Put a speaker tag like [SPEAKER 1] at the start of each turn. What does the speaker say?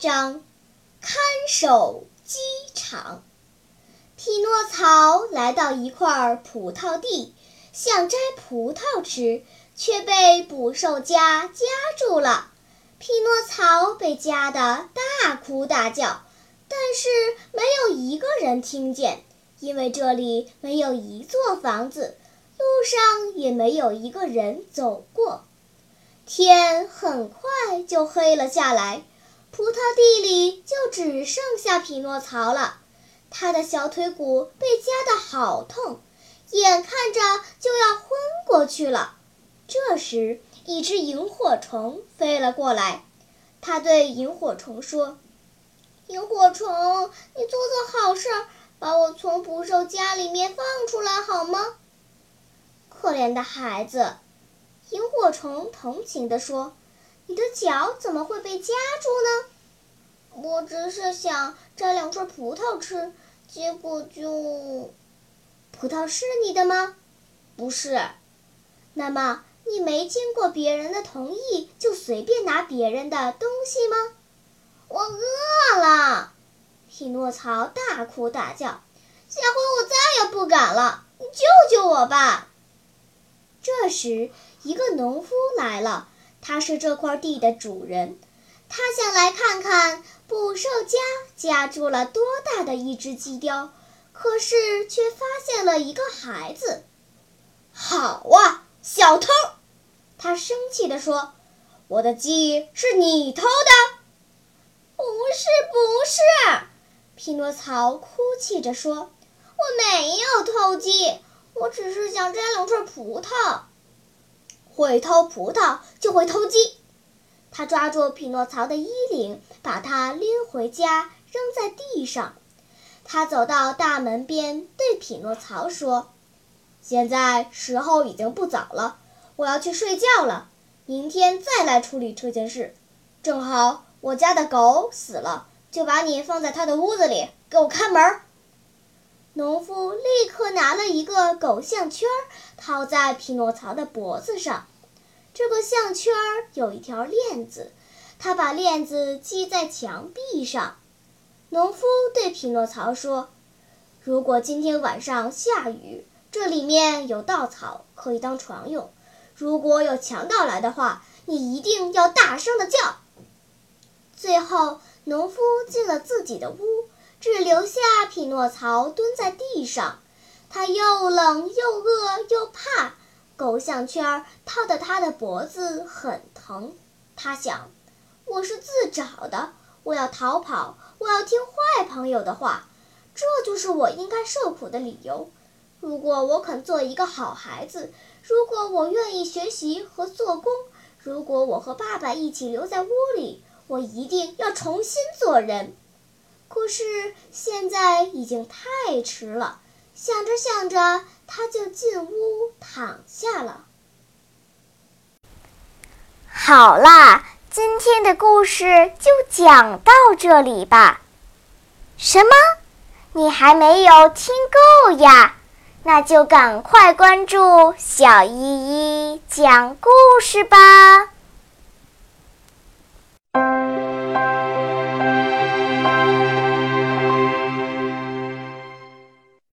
[SPEAKER 1] 章：看守机场。匹诺曹来到一块葡萄地，想摘葡萄吃，却被捕兽夹夹住了。匹诺曹被夹得大哭大叫，但是没有一个人听见，因为这里没有一座房子，路上也没有一个人走过。天很快就黑了下来，葡萄地里就只剩下匹诺曹了。他的小腿骨被夹得好痛，眼看着就要昏过去了。这时，一只萤火虫飞了过来。他对萤火虫说：“萤火虫，你做做好事，把我从捕兽夹里面放出来好吗？”可怜的孩子，萤火虫同情地说：“你的脚怎么会被夹住呢？”我只是想摘两串葡萄吃，结果就……葡萄是你的吗？不是。那么你没经过别人的同意就随便拿别人的东西吗？我饿了！匹诺曹大哭大叫，下回我再也不敢了！你救救我吧！这时，一个农夫来了，他是这块地的主人。他想来看看捕兽夹夹住了多大的一只鸡雕，可是却发现了一个孩子。好啊，小偷！他生气地说：“我的鸡是你偷的？”“不是，不是！”匹诺曹哭泣着说，“我没有偷鸡，我只是想摘两串葡萄。会偷葡萄就会偷鸡。”他抓住匹诺曹的衣领，把他拎回家，扔在地上。他走到大门边，对匹诺曹说：“现在时候已经不早了，我要去睡觉了。明天再来处理这件事。正好我家的狗死了，就把你放在他的屋子里，给我看门。”农夫立刻拿了一个狗项圈，套在匹诺曹的脖子上。这个项圈有一条链子，他把链子系在墙壁上。农夫对匹诺曹说：“如果今天晚上下雨，这里面有稻草可以当床用。如果有强盗来的话，你一定要大声的叫。”最后，农夫进了自己的屋，只留下匹诺曹蹲在地上。他又冷又饿又怕。狗项圈套的他的脖子很疼，他想：我是自找的，我要逃跑，我要听坏朋友的话，这就是我应该受苦的理由。如果我肯做一个好孩子，如果我愿意学习和做工，如果我和爸爸一起留在屋里，我一定要重新做人。可是现在已经太迟了。想着想着，他就进屋躺下了。
[SPEAKER 2] 好啦，今天的故事就讲到这里吧。什么？你还没有听够呀？那就赶快关注小依依讲故事吧。